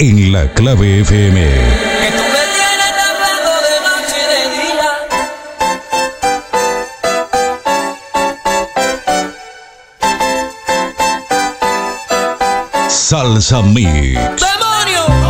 en la clave FM. Salsa Mix. ¡Demonio!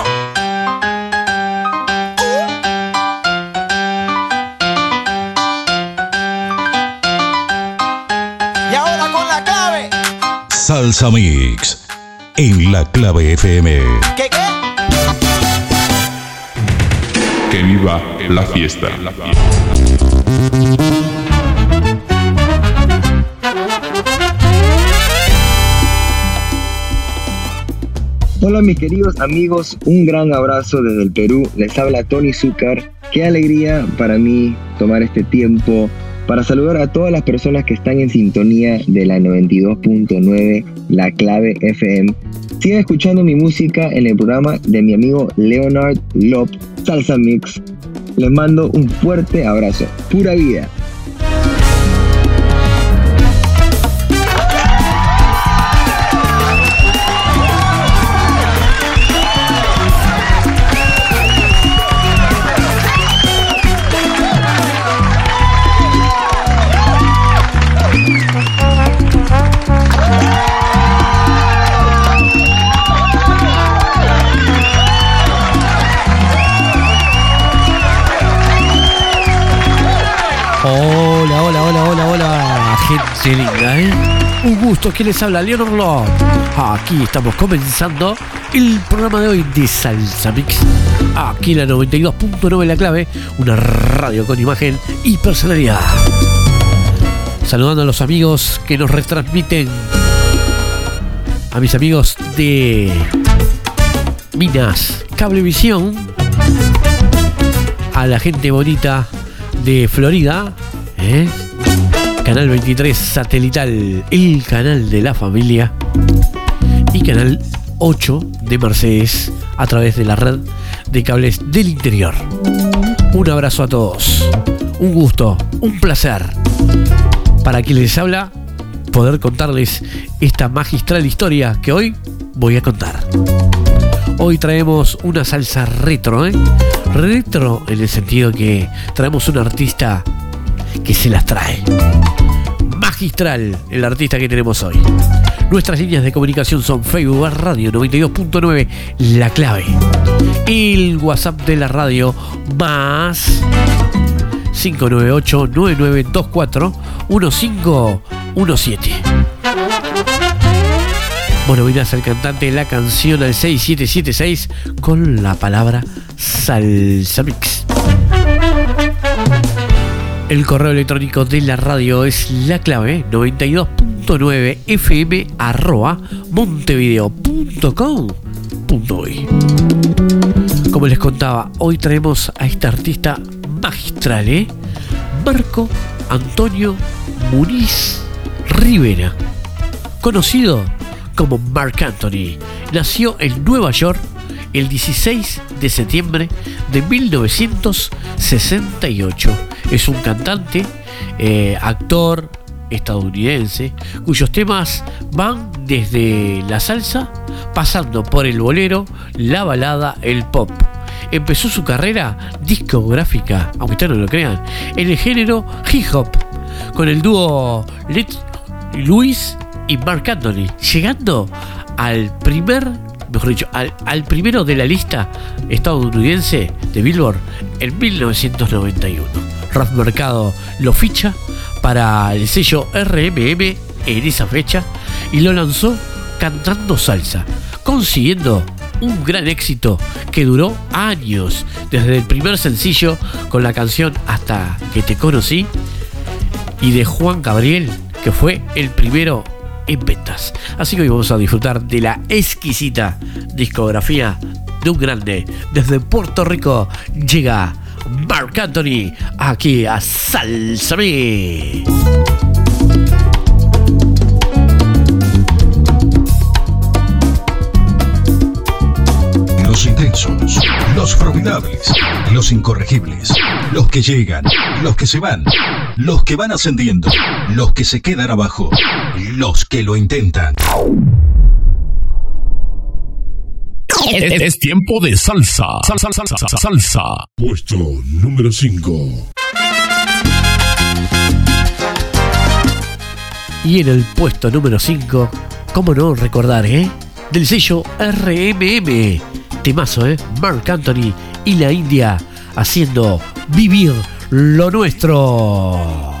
Salsa Mix en la clave FM. ¿Qué qué? Que viva la fiesta. Hola mis queridos amigos, un gran abrazo desde el Perú. Les habla Tony Zúcar. Qué alegría para mí tomar este tiempo para saludar a todas las personas que están en sintonía de la 92.9 La Clave FM. Sigan escuchando mi música en el programa de mi amigo Leonard Lop, Salsa Mix. Les mando un fuerte abrazo. Pura vida. Gente linda, ¿eh? Un gusto que les habla Leonor. Aquí estamos comenzando el programa de hoy de Salsa Mix. Aquí la 92.9 La Clave, una radio con imagen y personalidad. Saludando a los amigos que nos retransmiten. A mis amigos de Minas Cablevisión. A la gente bonita de Florida, ¿eh? Canal 23 Satelital, el canal de la familia. Y Canal 8 de Mercedes a través de la red de cables del interior. Un abrazo a todos. Un gusto, un placer. Para quien les habla, poder contarles esta magistral historia que hoy voy a contar. Hoy traemos una salsa retro, ¿eh? Retro en el sentido que traemos un artista que se las trae. El artista que tenemos hoy. Nuestras líneas de comunicación son Facebook Radio 92.9 La Clave. El WhatsApp de la radio más 598 9924 1517. Bueno, miras al cantante la canción al 6776 con la palabra Salsa Mix. El correo electrónico de la radio es la clave 92.9 fm arroba montevideo.com.uy Como les contaba, hoy traemos a este artista magistral, ¿eh? Marco Antonio Muniz Rivera, conocido como Mark Anthony. Nació en Nueva York el 16 de septiembre de 1968. Es un cantante, eh, actor estadounidense, cuyos temas van desde la salsa, pasando por el bolero, la balada, el pop. Empezó su carrera discográfica, aunque ustedes no lo crean, en el género hip hop, con el dúo Let Luis y Mark Anthony, llegando al primer, mejor dicho, al, al primero de la lista estadounidense de Billboard en 1991. Rap Mercado lo ficha para el sello RMM en esa fecha y lo lanzó cantando salsa, consiguiendo un gran éxito que duró años, desde el primer sencillo con la canción Hasta que te conocí y de Juan Gabriel, que fue el primero en ventas. Así que hoy vamos a disfrutar de la exquisita discografía de un grande. Desde Puerto Rico llega Mark Anthony aquí a Salsame. Los intensos, los formidables, los incorregibles, los que llegan, los que se van, los que van ascendiendo, los que se quedan abajo, los que lo intentan. Es, es tiempo de salsa. Salsa, salsa, salsa, salsa. Puesto número 5. Y en el puesto número 5, cómo no recordar, ¿eh? Del sello RMM. Temazo, ¿eh? Mark Anthony y la India haciendo vivir lo nuestro.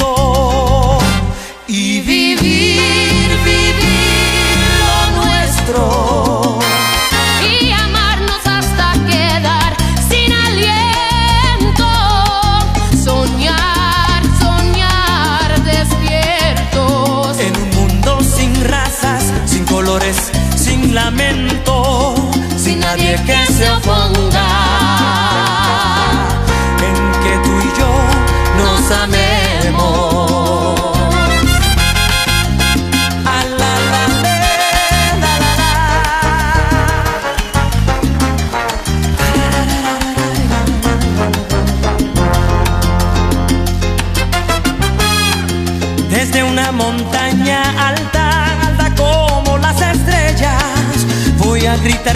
Sin lamento, sin nadie que se oponga.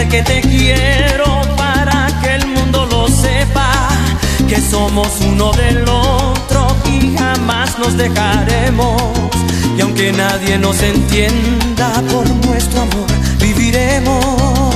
Que te quiero para que el mundo lo sepa, que somos uno del otro y jamás nos dejaremos. Y aunque nadie nos entienda por nuestro amor, viviremos.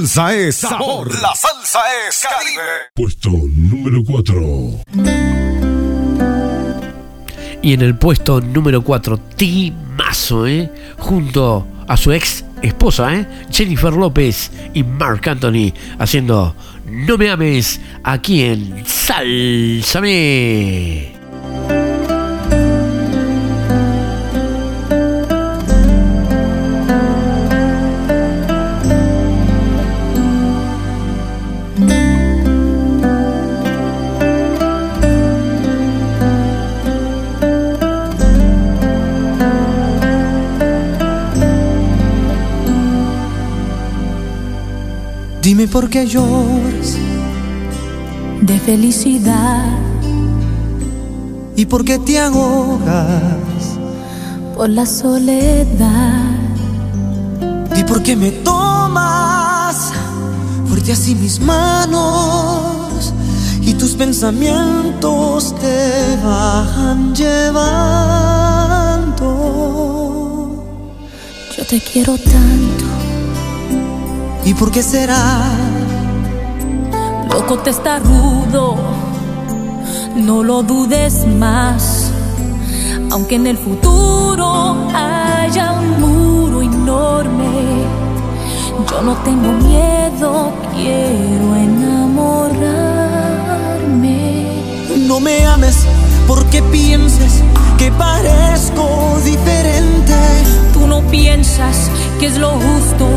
Salsa es sabor. La salsa es Caribe. Puesto número 4. Y en el puesto número 4, Timazo, ¿eh? Junto a su ex esposa, ¿eh? Jennifer López y Mark Anthony, haciendo No me ames aquí en Sálzame. Qué lloras de felicidad y por qué te ahogas. por la soledad. Di por qué me tomas fuerte así mis manos y tus pensamientos te van llevando. Yo te quiero tanto, ¿Y por qué será? Loco te está rudo, no lo dudes más. Aunque en el futuro haya un muro enorme, yo no tengo miedo, quiero enamorarme. No me ames porque pienses que parezco diferente. Tú no piensas que es lo justo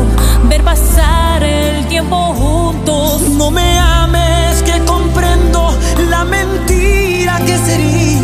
ver pasar el tiempo juntos. No me ames que comprendo la mentira que sería.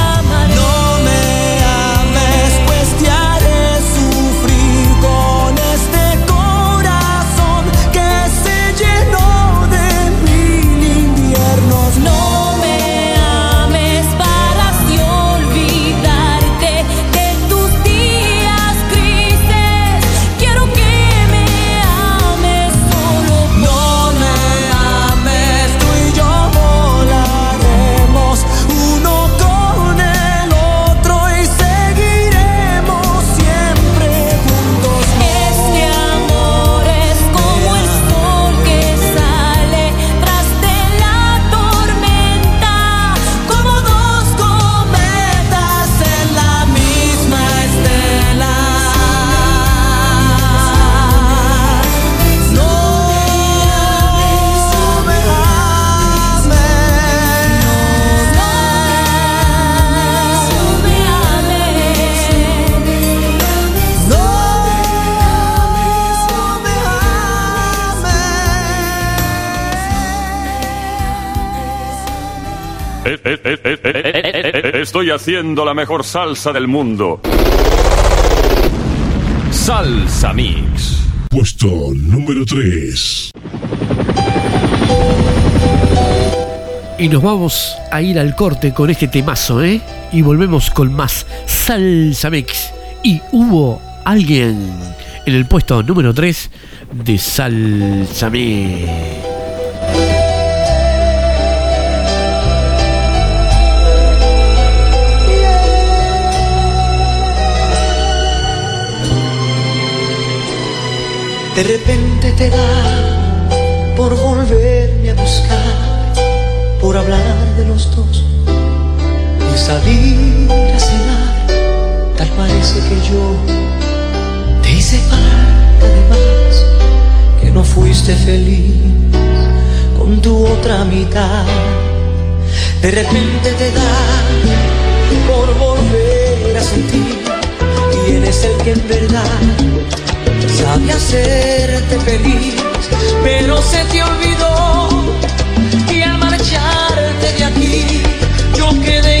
Estoy haciendo la mejor salsa del mundo. Salsa Mix. Puesto número 3. Y nos vamos a ir al corte con este temazo, ¿eh? Y volvemos con más Salsa Mix. Y hubo alguien en el puesto número 3 de Salsa Mix. de repente te da por volverme a buscar, por hablar de los dos y salir a cenar. Tal parece que yo te hice falta de más, que no fuiste feliz con tu otra mitad. De repente te da por volver a sentir quién es el que en verdad sabe hacerte feliz, pero se te olvidó y al marcharte de aquí yo quedé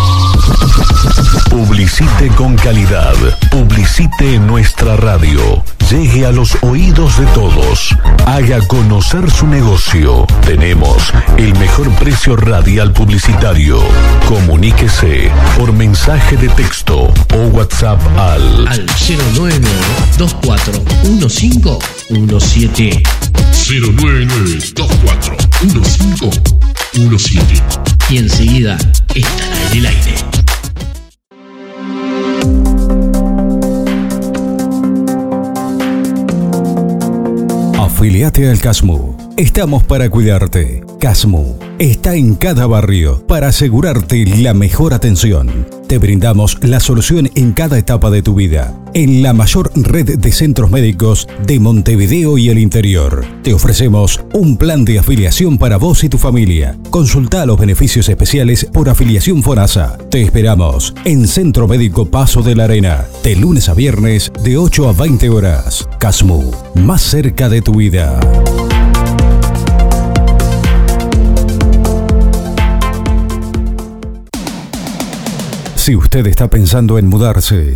Publicite con calidad. Publicite en nuestra radio. Llegue a los oídos de todos. Haga conocer su negocio. Tenemos el mejor precio radial publicitario. Comuníquese por mensaje de texto o WhatsApp al Al 09941517. 099241517. Y enseguida estará en el aire. Afiliate al CASMU. Estamos para cuidarte. CASMU está en cada barrio para asegurarte la mejor atención. Te brindamos la solución en cada etapa de tu vida. En la mayor red de centros médicos de Montevideo y el interior. Te ofrecemos un plan de afiliación para vos y tu familia. Consulta los beneficios especiales por afiliación FONASA. Te esperamos en Centro Médico Paso de la Arena. De lunes a viernes de 8 a 20 horas. CASMU. Más cerca de tu vida. Si usted está pensando en mudarse,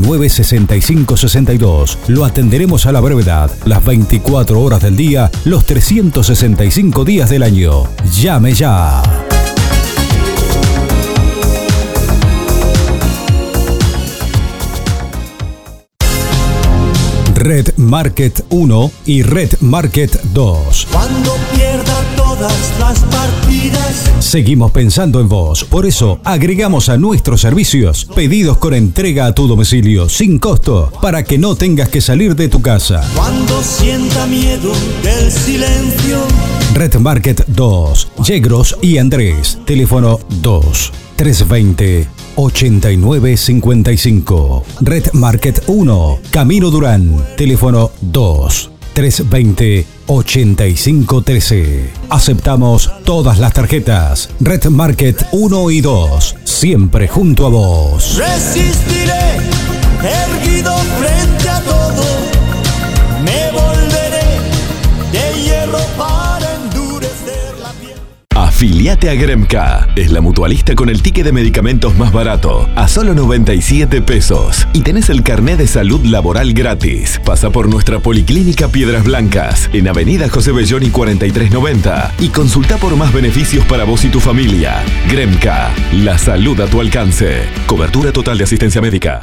99 65 62. Lo atenderemos a la brevedad, las 24 horas del día, los 365 días del año. Llame ya. Red Market 1 y Red Market 2. Cuando pierda todas las partidas. Seguimos pensando en vos, por eso agregamos a nuestros servicios pedidos con entrega a tu domicilio sin costo para que no tengas que salir de tu casa. Cuando sienta miedo del silencio. Red Market 2, Yegros y Andrés, teléfono 2 320 8955. Red Market 1, Camino Durán, teléfono 2 320 8513. Aceptamos todas las tarjetas. Red Market 1 y 2, siempre junto a vos. Resistiré, erguido frente a todo. Afiliate a Gremca. Es la mutualista con el ticket de medicamentos más barato, a solo 97 pesos. Y tenés el carnet de salud laboral gratis. Pasa por nuestra policlínica Piedras Blancas, en Avenida José Belloni 4390. Y consulta por más beneficios para vos y tu familia. Gremca. La salud a tu alcance. Cobertura total de asistencia médica.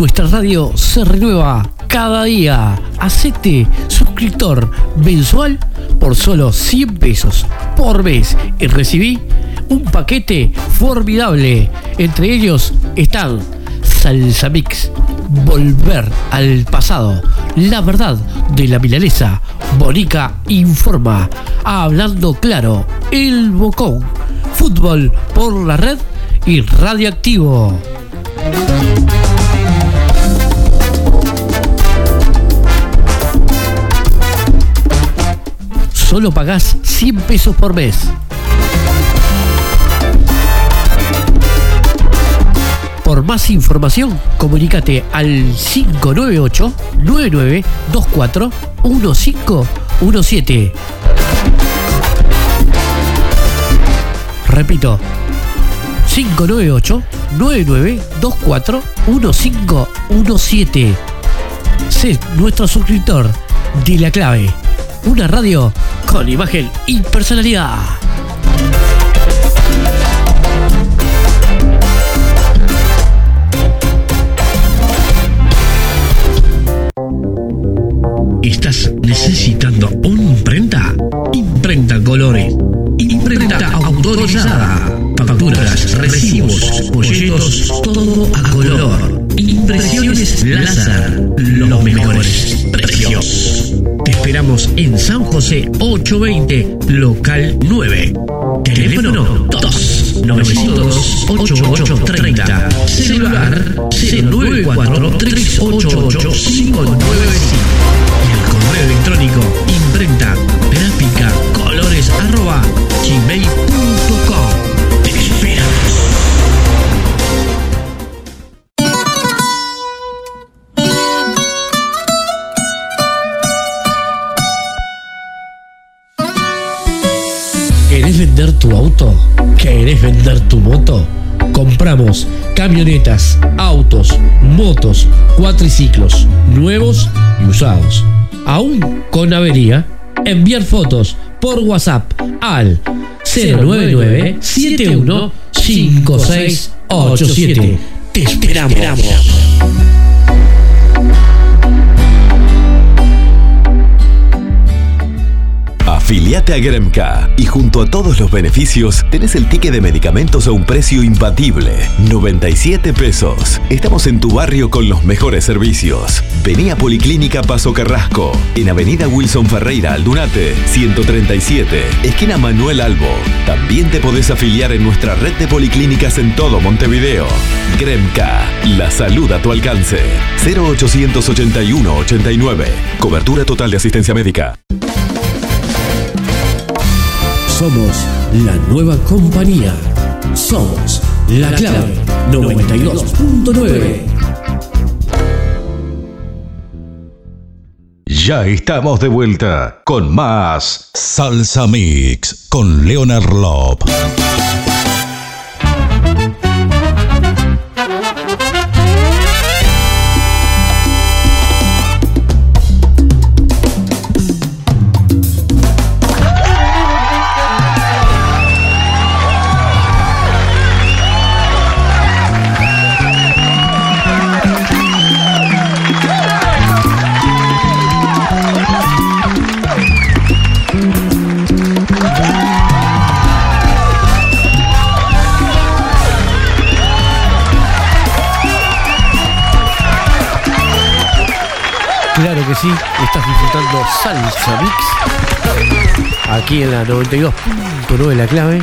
Nuestra radio se renueva cada día. Hacete suscriptor mensual por solo 100 pesos por mes y recibí un paquete formidable. Entre ellos están Salsa Mix, Volver al pasado, La verdad de la milanesa, Bonica Informa, Hablando Claro, El Bocón, Fútbol por la Red y Radioactivo. Solo pagás 100 pesos por mes. Por más información, comunícate al 598 9924 1517. Repito, 598 9924 1517. Sé nuestro suscriptor de La Clave, una radio con imagen y personalidad. ¿Estás necesitando una imprenta? Imprenta Colores. Imprenta autorizada. Facturas, recibos, folletos, todo a color. Impresiones láser. Los mejores precios. Te esperamos en San José 820, local 9. Teléfono 2 902 8830. Celular 094 388 595 y el electrónico imprenta gráfica colores arroba gmail.com. Te esperamos. ¿Querés vender tu auto? ¿Querés vender tu moto? Compramos camionetas, autos, motos, cuatriciclos, nuevos y usados. Aún con avería, enviar fotos por WhatsApp al 099 71 5687. Te esperamos. Afiliate a Gremca y junto a todos los beneficios tenés el ticket de medicamentos a un precio imbatible, 97 pesos. Estamos en tu barrio con los mejores servicios. Vení a Policlínica Paso Carrasco, en Avenida Wilson Ferreira Aldunate, 137, esquina Manuel Albo. También te podés afiliar en nuestra red de policlínicas en todo Montevideo. Gremca, la salud a tu alcance. 0881 89. Cobertura total de asistencia médica. Somos la nueva compañía. Somos la clave 92.9. Ya estamos de vuelta con más Salsa Mix con Leonard Lop. Salsa Mix aquí en la 92.9 La Clave.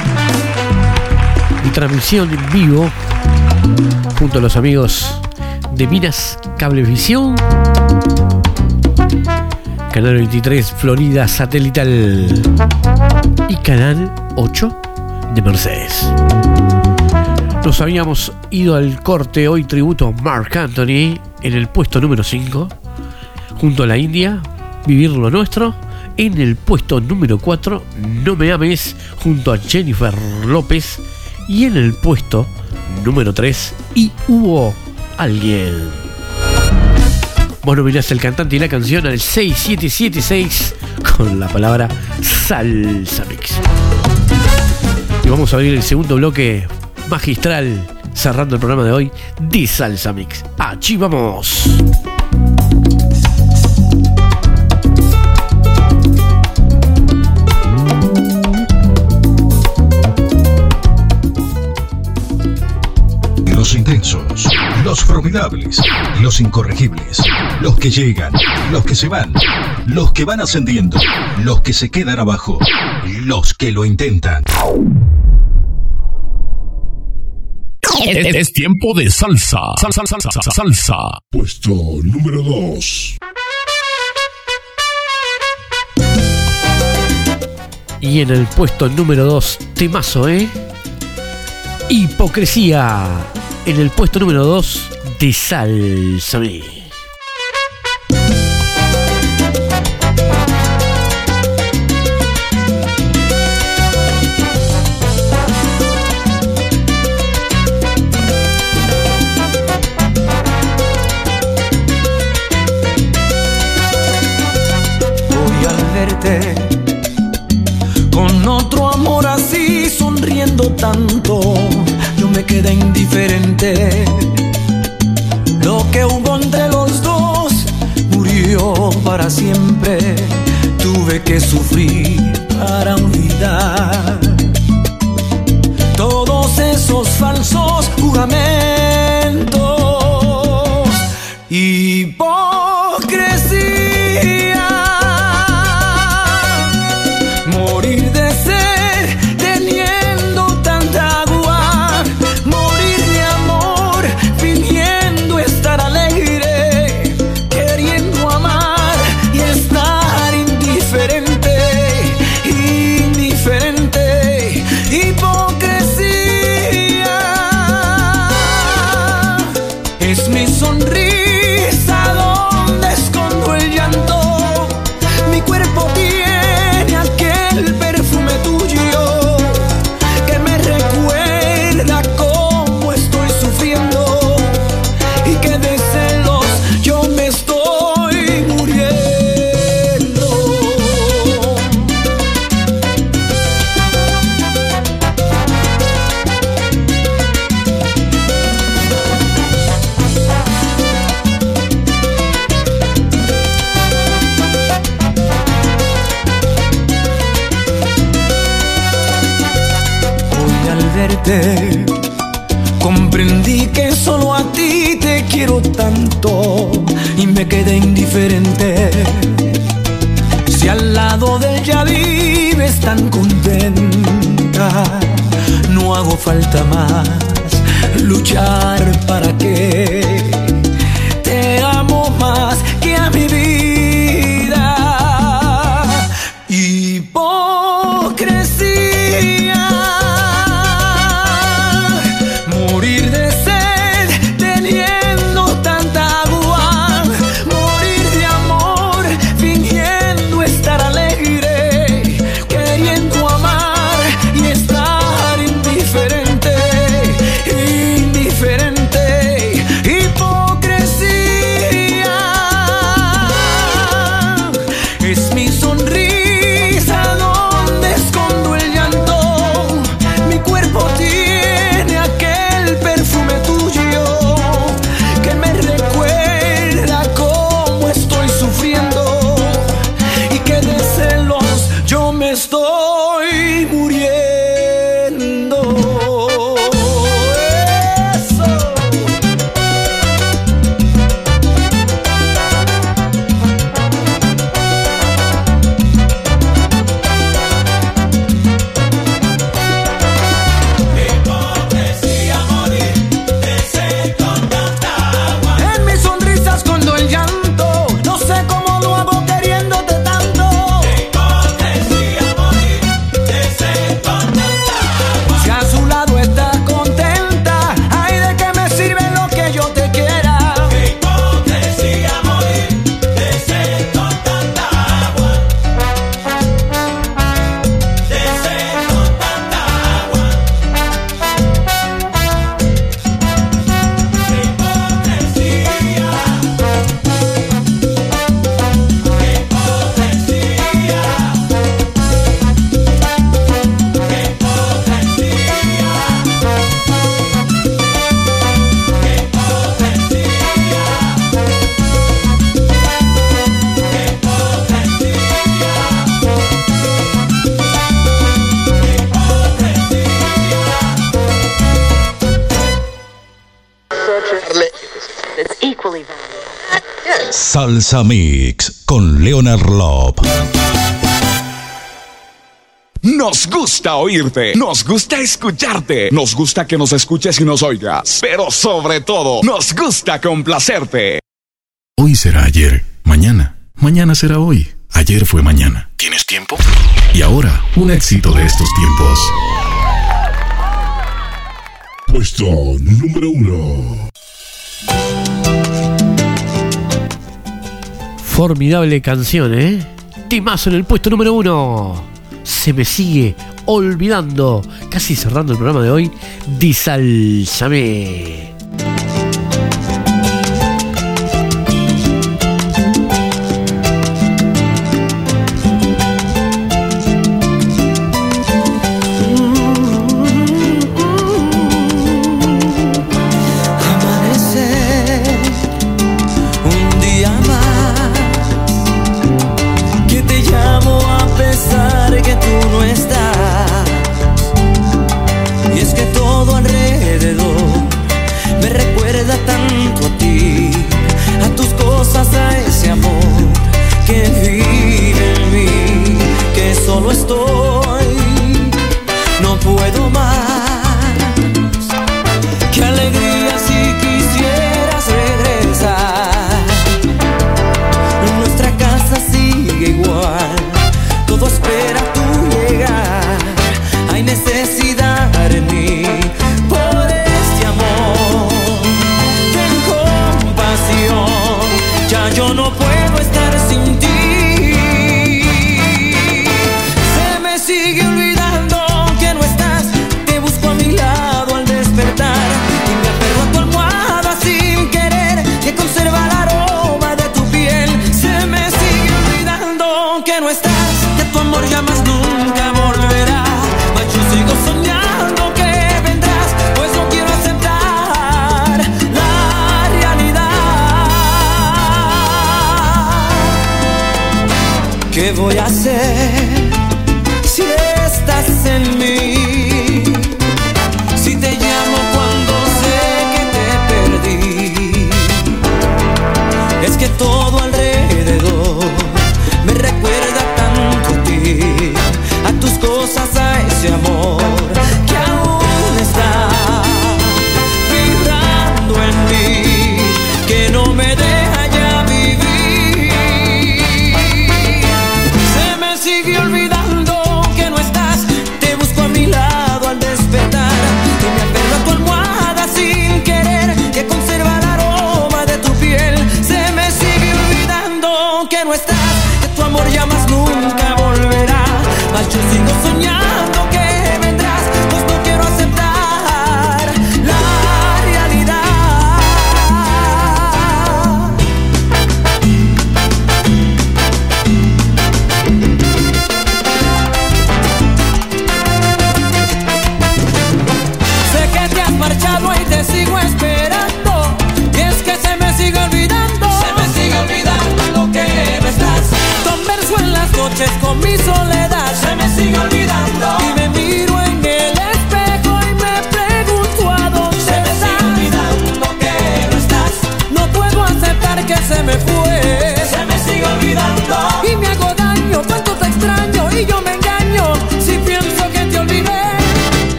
Y transmisión en vivo junto a los amigos de Minas Cablevisión, Canal 23 Florida Satelital. Y Canal 8 de Mercedes. Nos habíamos ido al corte hoy tributo a Mark Anthony en el puesto número 5 junto a la India, Vivir lo Nuestro. En el puesto número 4, No Me Ames, junto a Jennifer López. Y en el puesto número 3, Y Hubo Alguien. Vos nominás el cantante y la canción al 6776 con la palabra Salsa Mix. Y vamos a abrir el segundo bloque magistral, cerrando el programa de hoy, de Salsa Mix. Allí vamos. Los formidables, los incorregibles, los que llegan, los que se van, los que van ascendiendo, los que se quedan abajo, los que lo intentan. Es, es tiempo de salsa. Salsa, salsa, salsa, salsa. Puesto número 2. Y en el puesto número 2, temazo, ¿eh? Hipocresía en el puesto número 2 de Salsoné. con otro amor así sonriendo tanto. Yo me quedé en para siempre. Tuve que sufrir para olvidar todos esos falsos juramentos Salsa Mix con Leonard Lop. Nos gusta oírte, nos gusta escucharte, nos gusta que nos escuches y nos oigas, pero sobre todo, nos gusta complacerte. Hoy será ayer, mañana, mañana será hoy, ayer fue mañana. ¿Tienes tiempo? Y ahora, un éxito de estos tiempos. Puesto número uno. Formidable canción, ¿eh? Timazo en el puesto número uno. Se me sigue olvidando, casi cerrando el programa de hoy, Disalzame.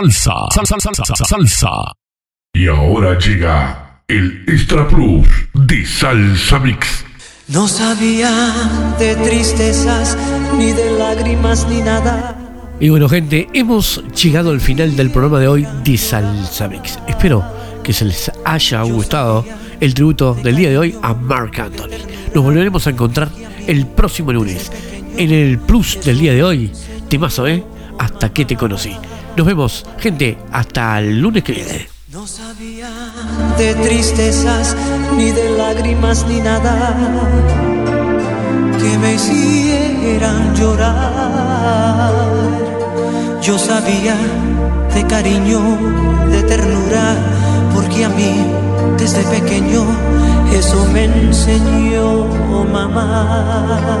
Salsa. Salsa, salsa, salsa, salsa. Y ahora llega el Extra Plus de Salsa Mix. No sabía de tristezas, ni de lágrimas, ni nada. Y bueno, gente, hemos llegado al final del programa de hoy de Salsa Mix. Espero que se les haya gustado el tributo del día de hoy a Mark Anthony. Nos volveremos a encontrar el próximo lunes en el plus del día de hoy. Temazo, ¿eh? Hasta que te conocí. Nos vemos, gente, hasta el lunes que viene. No sabía de tristezas, ni de lágrimas, ni nada que me hicieran llorar. Yo sabía de cariño, de ternura, porque a mí desde pequeño eso me enseñó mamá.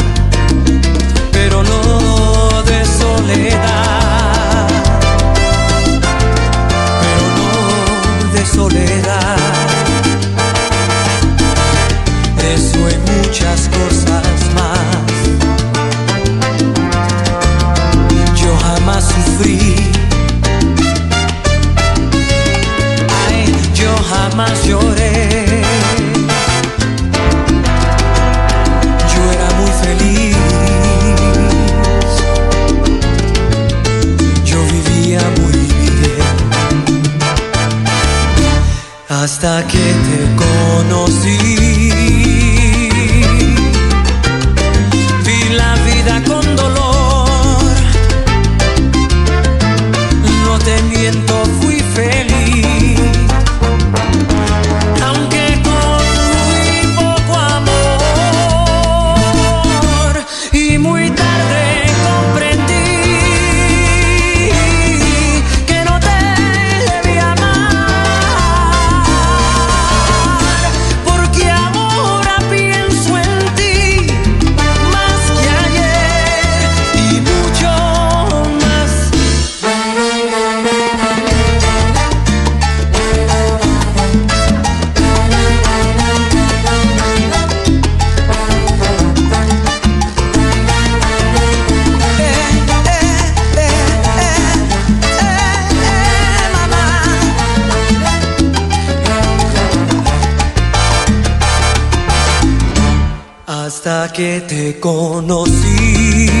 Hasta Hasta que te conocí. Vi